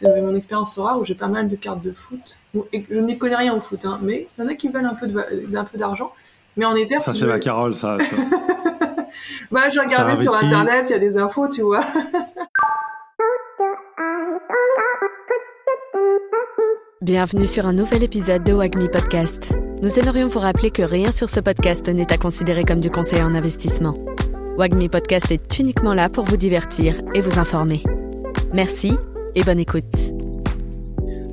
C'est mon expérience rare où j'ai pas mal de cartes de foot. et je n'y connais rien au foot, hein, mais il y en a qui veulent un peu d'argent. Mais en Ether. Ça, c'est ma Carole, ça. bah, j'ai regardé sur internet, il y a des infos, tu vois. Bienvenue sur un nouvel épisode de Wagmi Podcast. Nous aimerions vous rappeler que rien sur ce podcast n'est à considérer comme du conseil en investissement. Wagmi Podcast est uniquement là pour vous divertir et vous informer. Merci et bonne écoute.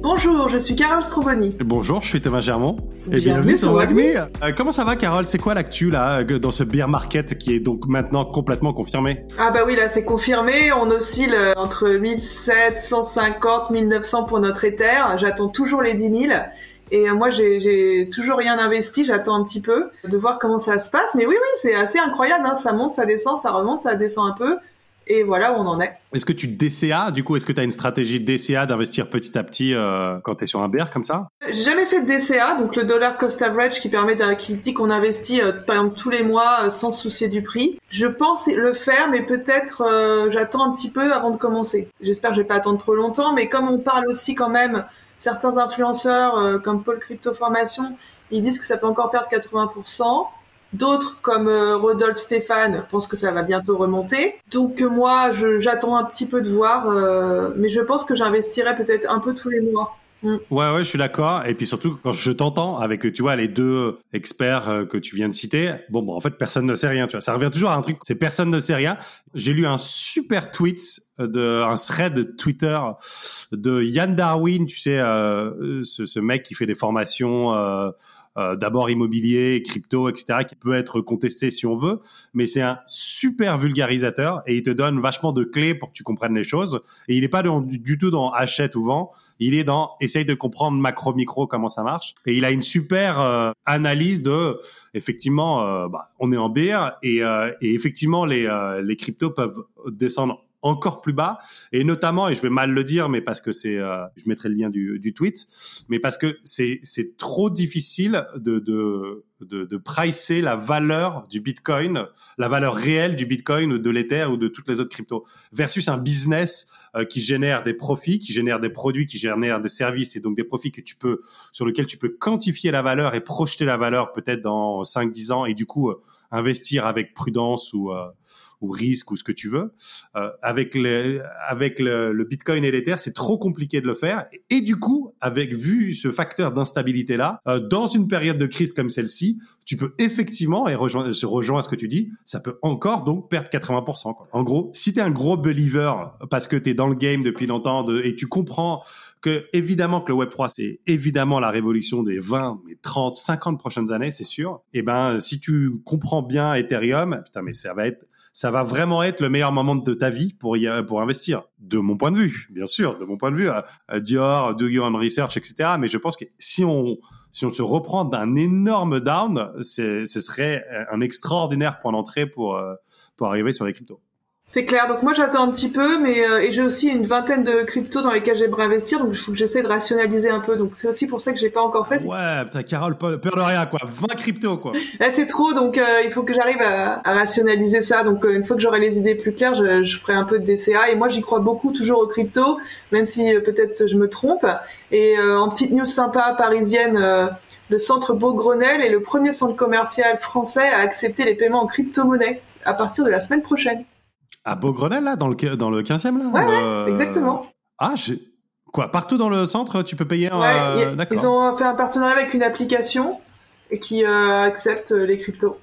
Bonjour, je suis Carole Stroboni. Bonjour, je suis Thomas Germont. Et bienvenue, sur Wagmi. Euh, comment ça va, Carole? C'est quoi l'actu là euh, dans ce bear market qui est donc maintenant complètement confirmé? Ah bah oui, là c'est confirmé. On oscille euh, entre 1750, 1900 pour notre Ether. J'attends toujours les 10 000. Et moi, j'ai toujours rien investi. J'attends un petit peu de voir comment ça se passe. Mais oui, oui, c'est assez incroyable. Hein. Ça monte, ça descend, ça remonte, ça descend un peu. Et voilà où on en est. Est-ce que tu DCA, du coup, est-ce que tu as une stratégie DCA d'investir petit à petit euh, quand tu es sur un bear comme ça? J'ai jamais fait de DCA, donc le dollar cost average qui permet qui dit qu'on investit euh, par exemple tous les mois euh, sans soucier du prix. Je pense le faire, mais peut-être j'attends un petit peu avant de commencer. J'espère que je vais pas attendre trop longtemps, mais comme on parle aussi quand même, certains influenceurs comme Paul Crypto Formation, ils disent que ça peut encore perdre 80%. D'autres, comme euh, Rodolphe Stéphane, pensent que ça va bientôt remonter. Donc euh, moi, j'attends un petit peu de voir, euh, mais je pense que j'investirai peut-être un peu tous les mois. Mm. Ouais, ouais, je suis d'accord. Et puis surtout, quand je t'entends avec, tu vois, les deux experts que tu viens de citer, bon, bon, en fait, personne ne sait rien, tu vois. Ça revient toujours à un truc, c'est personne ne sait rien. J'ai lu un super tweet de, un thread Twitter de Yann Darwin, tu sais, ce, ce, mec qui fait des formations, euh, d'abord immobilier, crypto, etc., qui peut être contesté si on veut, mais c'est un super vulgarisateur et il te donne vachement de clés pour que tu comprennes les choses. Et il n'est pas du, tout dans achète ou vend, il est dans essaye de comprendre macro micro comment ça marche. Et il a une super euh, analyse de effectivement, euh, bah, on est en BR et, et effectivement les les cryptos peuvent descendre encore plus bas. Et notamment et je vais mal le dire mais parce que c'est euh, je mettrai le lien du, du tweet mais parce que c'est c'est trop difficile de de de, de pricer la valeur du Bitcoin, la valeur réelle du Bitcoin ou de l'Ether ou de toutes les autres cryptos versus un business euh, qui génère des profits, qui génère des produits, qui génère des services et donc des profits que tu peux sur lesquels tu peux quantifier la valeur et projeter la valeur peut-être dans 5 10 ans et du coup euh, investir avec prudence ou ou risque ou ce que tu veux. Euh, avec le, avec le, le Bitcoin et l'Ether, c'est trop compliqué de le faire. Et, du coup, avec vu ce facteur d'instabilité là, euh, dans une période de crise comme celle-ci, tu peux effectivement, et rejoins, je rejoins ce que tu dis, ça peut encore donc perdre 80%. Quoi. En gros, si tu es un gros believer parce que tu es dans le game depuis longtemps de, et tu comprends que évidemment que le Web 3 c'est évidemment la révolution des 20, mais 30, 50 prochaines années, c'est sûr. Et eh ben si tu comprends bien Ethereum, putain mais ça va être ça va vraiment être le meilleur moment de ta vie pour y, pour investir. De mon point de vue, bien sûr, de mon point de vue, euh, Dior, do your own research, etc. Mais je pense que si on si on se reprend d'un énorme down, ce serait un extraordinaire point d'entrée pour euh, pour arriver sur les cryptos. C'est clair. Donc moi j'attends un petit peu, mais euh, et j'ai aussi une vingtaine de cryptos dans lesquels j'aimerais investir, donc il faut que j'essaie de rationaliser un peu. Donc c'est aussi pour ça que j'ai pas encore fait. Ouais, putain, Carole, peur de rien quoi. 20 cryptos quoi. Là c'est trop, donc euh, il faut que j'arrive à, à, rationaliser ça. Donc euh, une fois que j'aurai les idées plus claires, je, je, ferai un peu de DCA. Et moi j'y crois beaucoup toujours aux cryptos, même si peut-être je me trompe. Et en petite news sympa parisienne. le centre Beaugrenelle est le premier centre commercial français à accepter les paiements en crypto-monnaie à partir de la semaine prochaine. À Beaugrenelle, là, dans le, dans le 15e, là Ouais, ouais exactement. Ah, j'ai... Quoi, partout dans le centre, tu peux payer un... Ouais, Ils ont fait un partenariat avec une application qui euh, accepte les cryptos.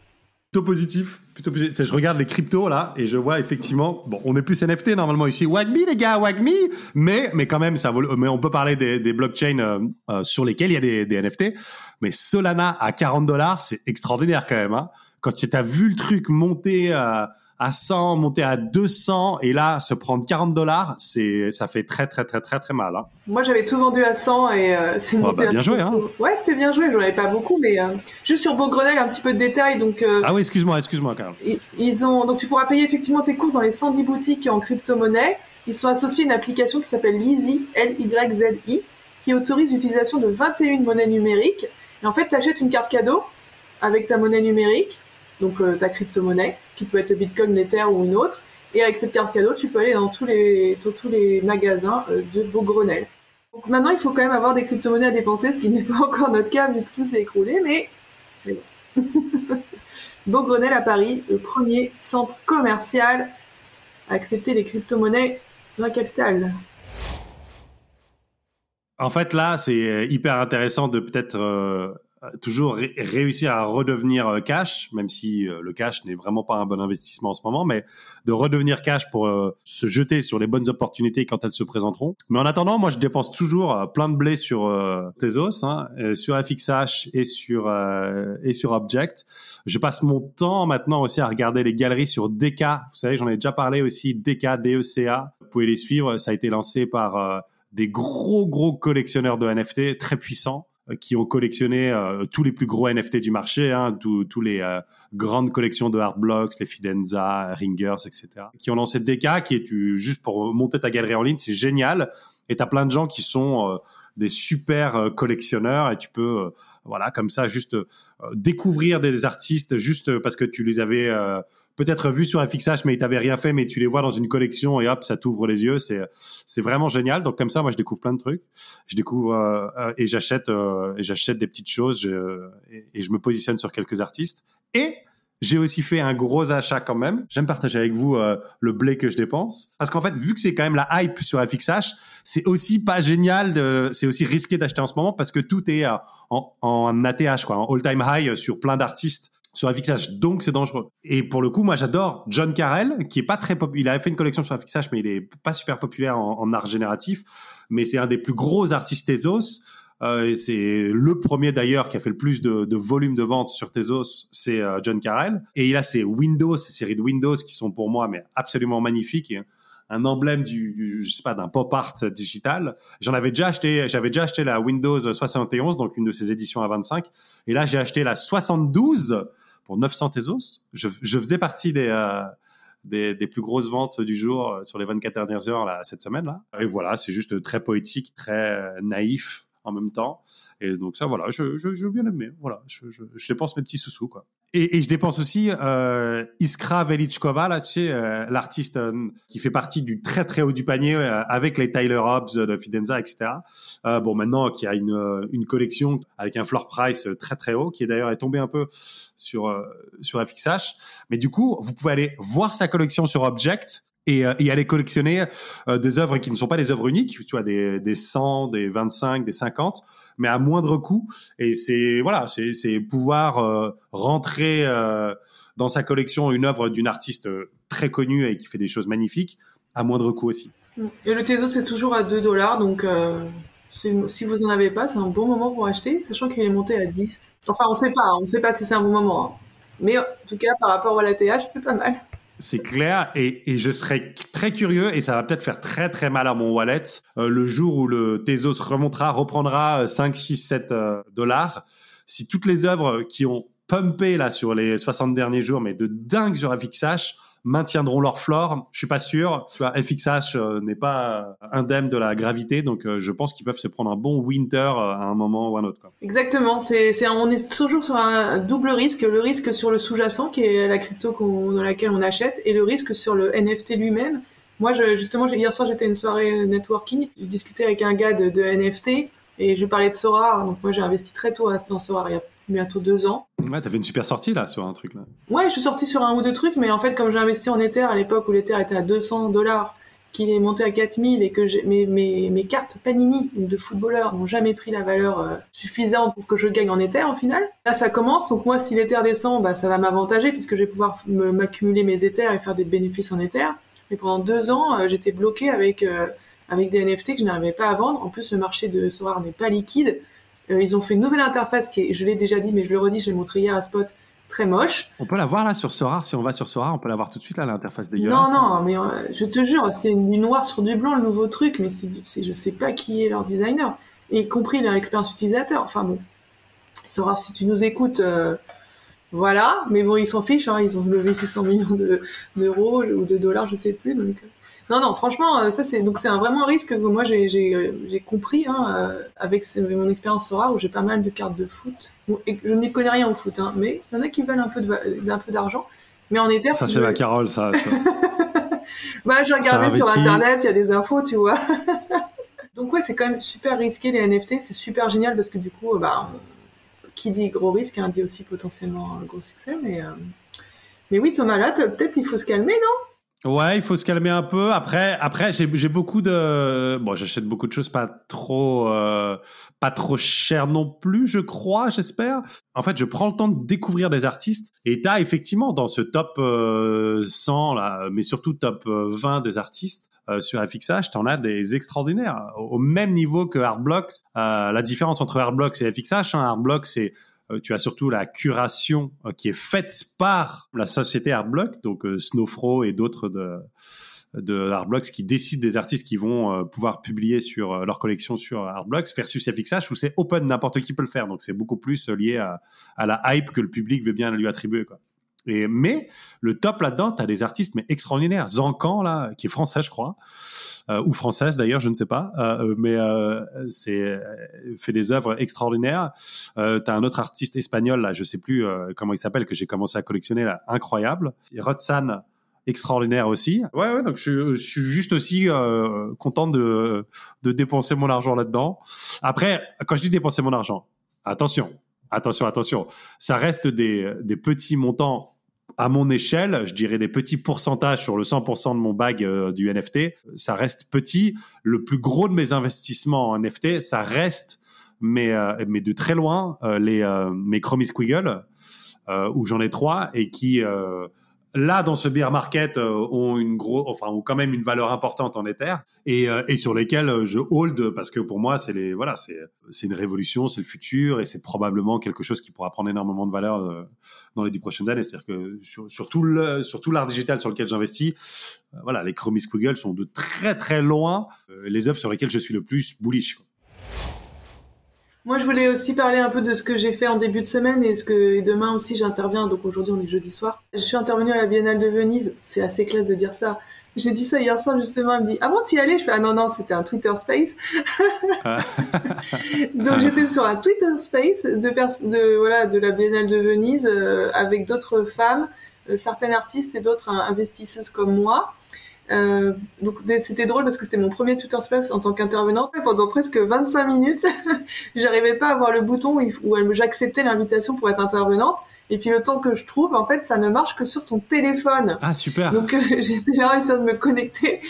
Plutôt positif, plutôt positif. Je regarde les cryptos là et je vois effectivement, bon, on est plus NFT normalement ici, Wagme les gars, Wagme, mais mais quand même ça vaut, mais on peut parler des, des blockchains euh, euh, sur lesquels il y a des, des NFT, mais Solana à 40 dollars, c'est extraordinaire quand même. Hein. Quand tu as vu le truc monter à à 100, monter à 200 et là se prendre 40 dollars, c'est ça fait très très très très très mal. Hein. Moi j'avais tout vendu à 100 et euh, c'est bah, bien joué. Hein. Ouais, c'était bien joué. J'en avais pas beaucoup, mais euh, juste sur Beaugrenelle un petit peu de détails. Donc euh, ah oui, excuse-moi, excuse-moi, Carl. Ils, ont donc tu pourras payer effectivement tes courses dans les 110 boutiques en crypto-monnaie. Ils sont associés à une application qui s'appelle Lizzy, L-Y-Z-I, qui autorise l'utilisation de 21 monnaies numériques. Et en fait, tu achètes une carte cadeau avec ta monnaie numérique donc euh, ta crypto-monnaie, qui peut être le Bitcoin, l'Ether ou une autre. Et avec cette carte cadeau, tu peux aller dans tous les, tous les magasins de Beaugrenelle. Donc maintenant, il faut quand même avoir des crypto-monnaies à dépenser, ce qui n'est pas encore notre cas vu que tout s'est écroulé, mais, mais bon. Beaugrenelle à Paris, le premier centre commercial à accepter les crypto-monnaies dans la capitale. En fait, là, c'est hyper intéressant de peut-être euh, toujours réussir à redevenir euh, cash, même si euh, le cash n'est vraiment pas un bon investissement en ce moment, mais de redevenir cash pour euh, se jeter sur les bonnes opportunités quand elles se présenteront. Mais en attendant, moi, je dépense toujours plein de blé sur Tezos, hein, sur FXH et sur et sur Object. Je passe mon temps maintenant aussi à regarder les galeries sur DK. Vous savez, j'en ai déjà parlé aussi. DK, DECA. Vous pouvez les suivre. Ça a été lancé par des gros gros collectionneurs de NFT très puissants qui ont collectionné euh, tous les plus gros NFT du marché, hein, tous les euh, grandes collections de Hard Blocks, les Fidenza, Ringers, etc. Qui ont lancé DK, qui est juste pour monter ta galerie en ligne, c'est génial. Et t'as plein de gens qui sont euh, des super collectionneurs et tu peux, voilà, comme ça, juste découvrir des artistes juste parce que tu les avais peut-être vu sur un fixage, mais tu n'avais rien fait, mais tu les vois dans une collection et hop, ça t'ouvre les yeux. C'est c'est vraiment génial. Donc comme ça, moi, je découvre plein de trucs. Je découvre euh, euh, et j'achète euh, et j'achète des petites choses je, et, je me positionne sur quelques artistes. Et j'ai aussi fait un gros achat quand même. J'aime partager avec vous le blé que je dépense. Parce qu'en fait, vu que c'est quand même la hype sur FXH, c'est aussi pas génial, de, c'est aussi risqué d'acheter en ce moment parce que tout est en, en ATH, quoi, en all-time high sur plein d'artistes sur FXH, donc c'est dangereux. Et pour le coup, moi j'adore John Carell, qui est pas très populaire. Il avait fait une collection sur FXH, mais il est pas super populaire en, art génératif. Mais c'est un des plus gros artistes Tezos. Euh, c'est le premier d'ailleurs qui a fait le plus de, de volume de vente sur Tezos, c'est euh, John Carell. Et il a ses Windows, ses séries de Windows qui sont pour moi mais absolument magnifiques. un emblème du, je sais pas d'un pop art digital. J'en avais déjà acheté, j'avais déjà acheté la Windows 71, donc une de ses éditions à 25. Et là, j'ai acheté la 72 pour 900 Tezos. Je, je faisais partie des, euh, des, des, plus grosses ventes du jour euh, sur les 24 dernières heures là, cette semaine là. Et voilà, c'est juste très poétique, très naïf en même temps. Et donc ça, voilà, je, je, je bien aimé. Voilà, je, je, je dépense mes petits sous-sous, quoi. Et, et, je dépense aussi euh, Iskra Velichkova, là, tu sais, euh, l'artiste euh, qui fait partie du très très haut du panier euh, avec les Tyler Hobbs de Fidenza, etc. bon, maintenant, qui a une, une collection avec un floor price très très haut, qui d'ailleurs est tombé un peu sur sur FXH. Mais du coup, vous pouvez aller voir sa collection sur Object et, euh, et, aller collectionner euh, des œuvres qui ne sont pas des œuvres uniques, tu vois, des, des 100, des 25, des 50, mais à moindre coût. Et c'est voilà, c'est pouvoir euh, rentrer dans sa collection une œuvre d'une artiste très connue et qui fait des choses magnifiques à moindre coût aussi. Et le Tezo c'est toujours à 2 dollars, donc si vous en avez pas, c'est un bon moment pour acheter, sachant qu'il est monté à 10. Enfin, on sait pas, on sait pas si c'est un bon moment. Hein. Mais en tout cas, par rapport à la TH, c'est pas mal. C'est clair et, je serais très curieux et ça va peut-être faire très très mal à mon wallet euh, le jour où le Tezos remontera, reprendra 5, 6, 7 dollars. Si toutes les œuvres qui ont pumpé là sur les 60 derniers jours, mais de dingue sur FXH, maintiendront leur flore. Je suis pas sûr. Tu FXH euh, n'est pas indemne de la gravité, donc euh, je pense qu'ils peuvent se prendre un bon winter euh, à un moment ou à un autre. Quoi. Exactement. C'est, c'est, on est toujours sur un double risque. Le risque sur le sous-jacent, qui est la crypto dans laquelle on achète, et le risque sur le NFT lui-même. Moi, je, justement, hier soir, j'étais à une soirée networking. Je discutais avec un gars de, de NFT et je parlais de Sora. Donc moi, j'ai investi très tôt à dans Sora. Il bientôt deux ans. Ouais, t'as fait une super sortie là sur un truc là. Ouais, je suis sortie sur un ou deux trucs, mais en fait, comme j'ai investi en Ether à l'époque où l'Ether était à 200 dollars, qu'il est monté à 4000 et que mes, mes, mes cartes Panini de footballeurs n'ont jamais pris la valeur euh, suffisante pour que je gagne en Ether au final. Là, ça commence, donc moi, si l'Ether descend, bah, ça va m'avantager puisque je vais pouvoir m'accumuler mes Ethers et faire des bénéfices en Ether. Mais pendant deux ans, euh, j'étais bloqué avec, euh, avec des NFT que je n'arrivais pas à vendre. En plus, le marché de Sorar n'est pas liquide. Euh, ils ont fait une nouvelle interface qui est, je l'ai déjà dit, mais je le redis, je l'ai montré hier à Spot, très moche. On peut la voir là sur Sora. Si on va sur Sora, on peut la voir tout de suite là, l'interface dégueulasse. Non, non, mais euh, je te jure, c'est du noir sur du blanc le nouveau truc, mais c'est, je sais pas qui est leur designer, y compris leur expérience utilisateur. Enfin bon, Sora, si tu nous écoutes, euh, voilà, mais bon, ils s'en fichent, hein, ils ont levé 600 millions d'euros ou de dollars, je sais plus. Donc, non, non, franchement, euh, ça c'est donc c'est un, vraiment un risque que moi j'ai j'ai compris hein, euh, avec mon expérience Sora où j'ai pas mal de cartes de foot. et je n'y connais rien au foot, hein, mais il y en a qui veulent un peu d'un peu d'argent. Mais en Ether, ça c'est la Carole, ça. bah, j'ai regardé sur internet, il y a des infos, tu vois. Donc ouais, c'est quand même super risqué les NFT, c'est super génial parce que du coup, bah, qui dit gros risque, hein, dit aussi potentiellement un gros succès. Mais, euh, mais oui, Thomas, là, peut-être il faut se calmer, non? Ouais, il faut se calmer un peu. Après, après, j'ai, beaucoup de, bon, j'achète beaucoup de choses pas trop, euh, pas trop cher non plus, je crois, j'espère. En fait, je prends le temps de découvrir des artistes. Et t'as effectivement dans ce top 100 euh, là, mais surtout top 20 des artistes, euh, sur FXH, tu en as des extraordinaires, au même niveau que Artblocks. Euh, la différence entre Artblocks et FXH, hein, Artblocks, c'est euh, tu as surtout la curation euh, qui est faite par la société Artblock, donc Snowfro et d'autres de de Artblocks qui décident des artistes qui vont pouvoir publier sur leur collection sur Artblocks versus FXH où c'est open, n'importe qui peut le faire. Donc c'est beaucoup plus lié à, la hype que le public veut bien lui attribuer. Mais le top là-dedans, tu as des artistes mais extraordinaires. Zancan, là, qui est français, je crois, euh, ou française d'ailleurs, je ne sais pas, euh, mais euh, c'est euh, fait des œuvres extraordinaires. Euh, tu as un autre artiste espagnol, là, je sais plus euh, comment il s'appelle, que j'ai commencé à collectionner, là, incroyable. Rotsan, extraordinaire aussi. Ouais, ouais, donc je, je suis juste aussi euh, content de, de dépenser mon argent là-dedans. Après, quand je dis dépenser mon argent, attention, attention, attention, ça reste des, des petits montants à mon échelle, je dirais des petits pourcentages sur le 100% de mon bag euh, du NFT, ça reste petit. Le plus gros de mes investissements en NFT, ça reste, mais, euh, mais de très loin, euh, les, mes Chromie Squiggle, où j'en ai trois et qui là dans ce bear market euh, ont une gros enfin ont quand même une valeur importante en Ether et, euh, et sur lesquels euh, je hold parce que pour moi c'est les voilà c'est c'est une révolution c'est le futur et c'est probablement quelque chose qui pourra prendre énormément de valeur dans les dix prochaines années c'est-à-dire que sur, sur tout le sur tout l'art digital sur lequel j'investis voilà les Chromie Squiggle sont de très très loin les œuvres sur lesquelles je suis le plus bullish quoi. Moi, je voulais aussi parler un peu de ce que j'ai fait en début de semaine et ce que demain aussi j'interviens. Donc aujourd'hui, on est jeudi soir. Je suis intervenue à la Biennale de Venise. C'est assez classe de dire ça. J'ai dit ça hier soir justement. Elle me dit Ah bon, tu y allais Je fais Ah non, non, c'était un Twitter Space. Donc j'étais sur un Twitter Space de, de, voilà, de la Biennale de Venise euh, avec d'autres femmes, euh, certaines artistes et d'autres investisseuses comme moi. Euh, donc c'était drôle parce que c'était mon premier Twitter Space en tant qu'intervenante. Pendant presque 25 minutes, j'arrivais pas à voir le bouton où j'acceptais l'invitation pour être intervenante. Et puis le temps que je trouve, en fait, ça ne marche que sur ton téléphone. Ah super. Donc euh, j'étais là essayant de me connecter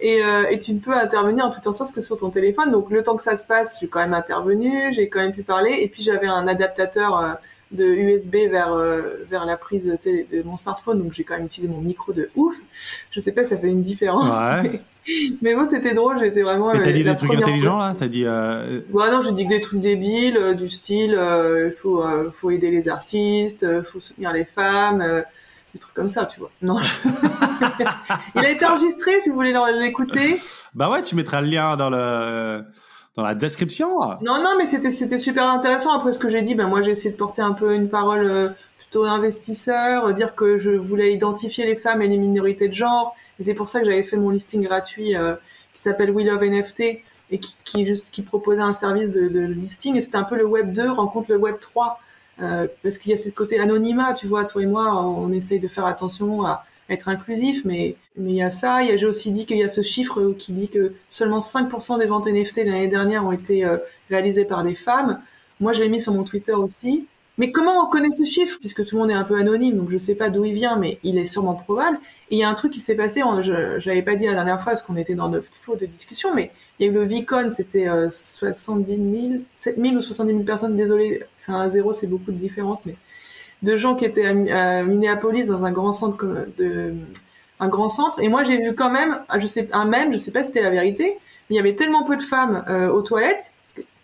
et, euh, et, tu ne peux intervenir en tout en sens que sur ton téléphone. Donc le temps que ça se passe, j'ai quand même intervenu, j'ai quand même pu parler. Et puis j'avais un adaptateur euh, de USB vers euh, vers la prise de, de mon smartphone, donc j'ai quand même utilisé mon micro de ouf. Je sais pas, ça fait une différence. Ouais. Mais, bon, c'était drôle, j'étais vraiment. Mais t'as dit des trucs intelligents là? T'as dit. Euh... Ouais, non, j'ai dit que des trucs débiles, euh, du style, il euh, faut faut aider les artistes, faut soutenir les femmes. des trucs comme ça, tu vois. Non. Il a été enregistré, si vous voulez l'écouter. Bah ouais, tu mettras le lien dans le dans la description. Non, non, mais c'était super intéressant. Après ce que j'ai dit, ben moi j'ai essayé de porter un peu une parole euh, plutôt investisseur, euh, dire que je voulais identifier les femmes et les minorités de genre. C'est pour ça que j'avais fait mon listing gratuit euh, qui s'appelle We Love NFT et qui, qui, proposait un service de, listing. Et c'était un peu le Web 2 rencontre le Web 3 parce qu'il y a ce côté anonymat. Tu vois, toi et moi, on essaye de faire attention à être inclusif, mais mais il y a ça. J'ai aussi dit qu'il y a ce chiffre qui dit que seulement 5% des ventes NFT l'année dernière ont été euh, réalisées par des femmes. Moi, je l'ai mis sur mon Twitter aussi. Mais comment on connaît ce chiffre? Puisque tout le monde est un peu anonyme, donc je sais pas d'où il vient, mais il est sûrement probable. Et il y a un truc qui s'est passé, je n'avais pas dit la dernière fois parce qu'on était dans de flots de discussion, mais il y a eu le Vicon, c'était 70 000, 7 000 ou 70 000 personnes, désolé, c'est un zéro, c'est beaucoup de différence, mais de gens qui étaient à, Minneapolis dans un grand centre de un grand centre. Et moi j'ai vu quand même je sais un même je sais pas si c'était la vérité mais il y avait tellement peu de femmes euh, aux toilettes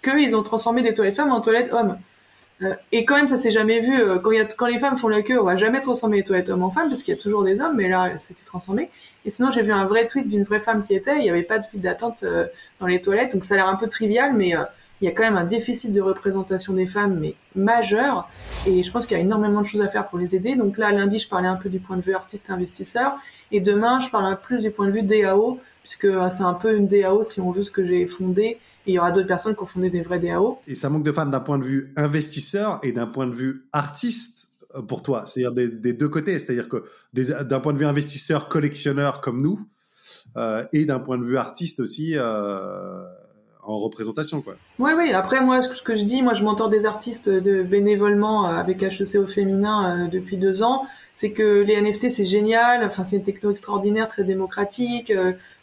qu'ils ont transformé des toilettes femmes en toilettes hommes. Euh, et quand même ça s'est jamais vu euh, quand, y a, quand les femmes font la queue on va jamais transformer les toilettes hommes en femmes parce qu'il y a toujours des hommes mais là c'était transformé. Et sinon j'ai vu un vrai tweet d'une vraie femme qui était il n'y avait pas de file d'attente dans les toilettes donc ça a l'air un peu trivial mais il y a quand même un déficit de représentation des femmes, mais majeur. Et je pense qu'il y a énormément de choses à faire pour les aider. Donc là, lundi, je parlais un peu du point de vue artiste-investisseur. Et demain, je parlerai plus du point de vue DAO, puisque euh, c'est un peu une DAO, si on veut, ce que j'ai fondé. Et il y aura d'autres personnes qui ont fondé des vrais DAO. Et ça manque de femmes d'un point de vue investisseur et d'un point de vue artiste. euh, pour toi C'est-à-dire des, deux côtés, c'est-à-dire que d'un point de vue investisseur, collectionneur comme nous, euh, et d'un point de vue artiste aussi. Euh, en représentation quoi. Oui oui, après moi ce que je dis, moi je m'entends des artistes de bénévolement avec HEC au féminin depuis deux ans, c'est que les NFT c'est génial, enfin c'est une techno extraordinaire, très démocratique,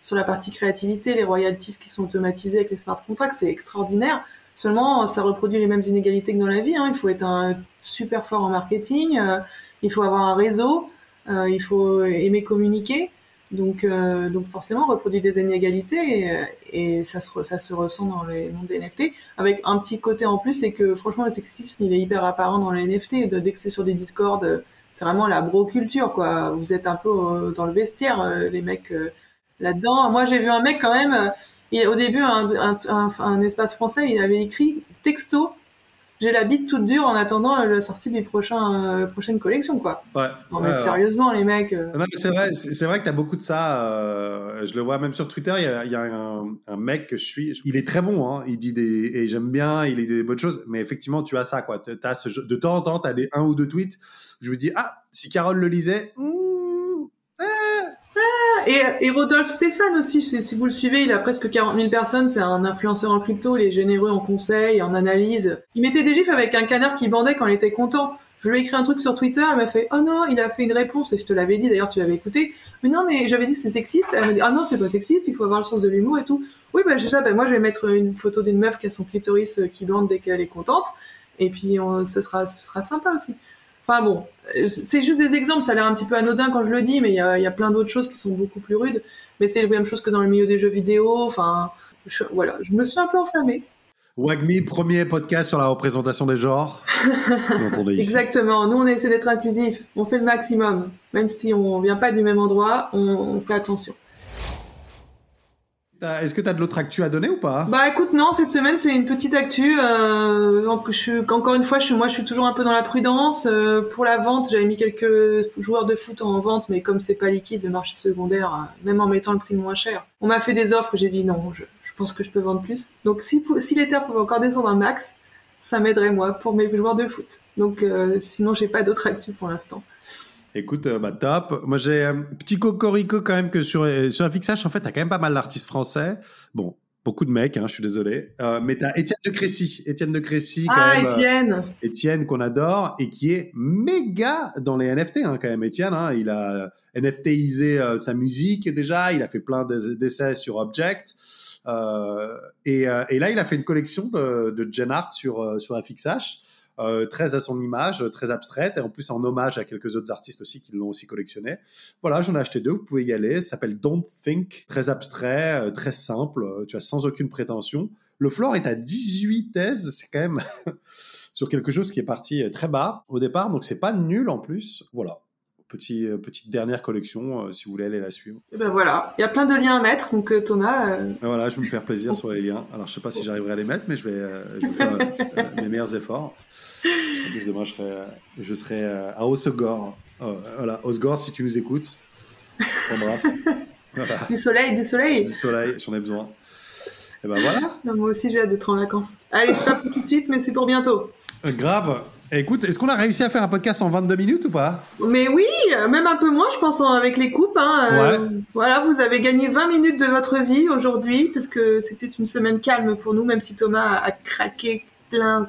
sur la partie créativité, les royalties qui sont automatisées avec les smart contracts, c'est extraordinaire. Seulement, ça reproduit les mêmes inégalités que dans la vie. Hein. Il faut être un super fort en marketing, euh, il faut avoir un réseau, euh, il faut aimer communiquer. Donc, euh, donc forcément, on reproduit des inégalités et, ça, se, ça se ressent dans les mondes des NFT. Avec un petit côté en plus, c'est que franchement, le sexisme, il est hyper apparent dans les NFT. Dès que c'est sur des discords, c'est vraiment la bro culture, quoi. Vous êtes un peu dans le vestiaire, les mecs là-dedans. Moi, j'ai vu un mec quand même et au début, un, un, espace français, il avait écrit texto j'ai la bite toute dure en attendant la sortie des prochains euh, prochaines collections quoi. Ouais. Non mais sérieusement les mecs. Euh. Non mais c'est vrai, c'est vrai que t'as beaucoup de ça. Euh, je le vois même sur Twitter. Il y a, y a un, un, mec que je suis. Il est très bon. Hein, il dit des et j'aime bien. Il dit des bonnes choses. Mais effectivement, tu as ça quoi. As ce, de temps en temps, t'as des un ou deux tweets. je me dis ah si Carole le lisait. Hmm, et, Rodolphe Stéphane aussi, si vous le suivez, il a presque 40 000 personnes, c'est un influenceur en crypto, il est généreux en conseils, en analyse. Il mettait des gifs avec un canard qui bandait quand il était content. Je lui ai écrit un truc sur Twitter, elle m'a fait Oh non, il a fait une réponse, et je te l'avais dit, d'ailleurs tu l'avais écouté. Mais non, mais j'avais dit c'est sexiste. Elle m'a dit Ah non, c'est pas sexiste, il faut avoir le sens de l'humour et tout. Oui, bah j'ai ça, bah, moi je vais mettre une photo d'une meuf qui a son clitoris euh, qui bande dès qu'elle est contente, et puis ce, sera, ce sera sympa aussi. Enfin bon, c'est juste des exemples, ça a l'air un petit peu anodin quand je le dis, mais il y a, plein d'autres choses qui sont beaucoup plus rudes. Mais c'est la même chose que dans le milieu des jeux vidéo. Enfin, voilà, je me suis un peu enflammée. Wagmi, premier podcast sur la représentation des genres. Exactement. Nous, on essaie d'être inclusif. On fait le maximum. Même si on vient pas du même endroit, on fait attention. Est-ce que tu as de l'autre actu à donner ou pas? Bah écoute, non, cette semaine c'est une petite actu. Euh, encore une fois, moi je suis toujours un peu dans la prudence. Euh, pour la vente, j'avais mis quelques joueurs de foot en vente, mais comme c'est pas liquide le marché secondaire, euh, même en mettant le prix moins cher, on m'a fait des offres, j'ai dit non, je, pense que je peux vendre plus. Donc si, si l'Ether pouvait encore descendre un max, ça m'aiderait moi pour mes joueurs de foot. Donc sinon j'ai pas d'autre actu pour l'instant. Écoute, euh, bah top. Moi, j'ai un petit cocorico quand même que sur euh, sur FXH, en fait, t'as quand même pas mal d'artistes français. Bon, beaucoup de mecs, hein, je suis désolé. Euh, mais t'as Étienne de Crécy, Étienne de Crécy, quand ah, même. Étienne. Étienne qu'on adore et qui est méga dans les NFT, hein, quand même. Étienne, hein, il a NFTisé sa musique déjà, il a fait plein d'essais sur Object. et, et, là, il a fait une collection de, de Gen Art sur sur FXH. Euh, très à son image, très abstraite, et en plus en hommage à quelques autres artistes aussi qui l'ont aussi collectionné. Voilà, j'en ai acheté deux, vous pouvez y aller. Ça s'appelle Don't Think, très abstrait, euh, très simple, euh, tu as sans aucune prétention. Le floor est à 18 thèses, c'est quand même sur quelque chose qui est parti très bas au départ, donc c'est pas nul en plus. Voilà. Petit, petite dernière collection, si vous voulez aller la suivre. Et ben voilà, il y a plein de liens à mettre, donc Thomas. Voilà, je vais me faire plaisir sur les liens. Alors je sais pas si j'arriverai à les mettre, mais je vais, je vais faire mes meilleurs efforts. Parce qu'en plus, demain, je serai, je serai euh, à Osgore. Oh, voilà, Osgore, si tu nous écoutes, t'embrasse. Du soleil, du soleil. Du soleil, j'en ai besoin. Et ben voilà. moi aussi, j'ai hâte d'être en vacances. Allez, c'est pas pour tout de suite, mais c'est pour bientôt. Euh, grave. Écoute, est-ce qu'on a réussi à faire un podcast en 22 minutes ou pas? Mais oui, même un peu moins, je pense, avec les coupes. Hein. Euh, voilà, vous avez gagné 20 minutes de votre vie aujourd'hui, parce que c'était une semaine calme pour nous, même si Thomas a craqué plein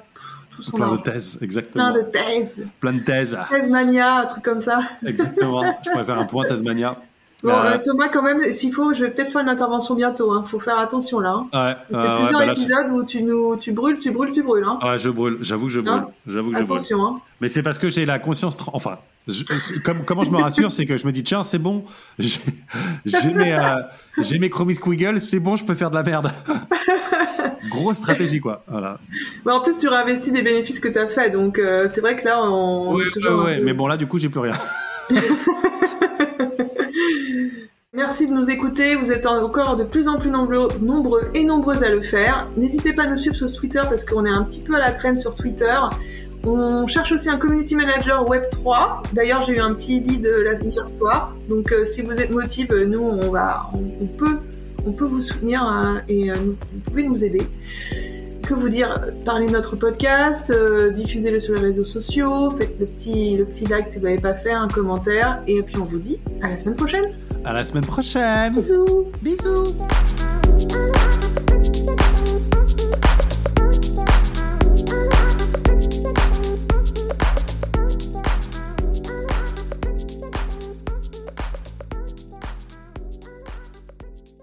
Plein de thèses, exactement. Plein de thèses. Plein de thèses. Thèse-mania, un truc comme ça. Exactement. je pourrais faire un point thèse-mania. Bon, euh, Thomas, quand même, s'il faut, je vais peut-être faire une intervention bientôt. Il hein. faut faire attention là. Hein. Ouais, a plusieurs bah épisodes où tu, nous, tu brûles, tu brûles, tu brûles. Hein. Ouais, je brûle. J'avoue que je brûle. Hein J'avoue que je brûle. Attention. Hein. Mais c'est parce que j'ai la conscience. Enfin, comme, comment je me rassure, c'est que je me dis tiens, c'est bon. J'ai mes, euh, j'ai mes Chromie Squiggle, c'est bon, je peux faire de la merde. Grosse stratégie, quoi. Voilà. en plus, tu réinvestis des bénéfices que tu as fait, donc euh, c'est vrai que là, on. Oui, ouais, mais bon, là, du coup, j'ai plus rien. Merci de nous écouter, vous êtes encore de plus en plus nombreux, et nombreuses à le faire. N'hésitez pas à nous suivre sur Twitter parce qu'on est un petit peu à la traîne sur Twitter. On cherche aussi un community manager Web 3. D'ailleurs, j'ai eu un petit lead la dernière soir. Donc, euh, si vous êtes motive, nous, on va, on peut on peut vous soutenir hein, et euh, vous pouvez nous aider. Que vous dire Parlez de notre podcast, euh, diffusez-le sur les réseaux sociaux, faites le petit, le petit like si vous n'avez pas fait, un commentaire, et puis on vous dit à la semaine prochaine. À la semaine prochaine. Bisous. Bisous.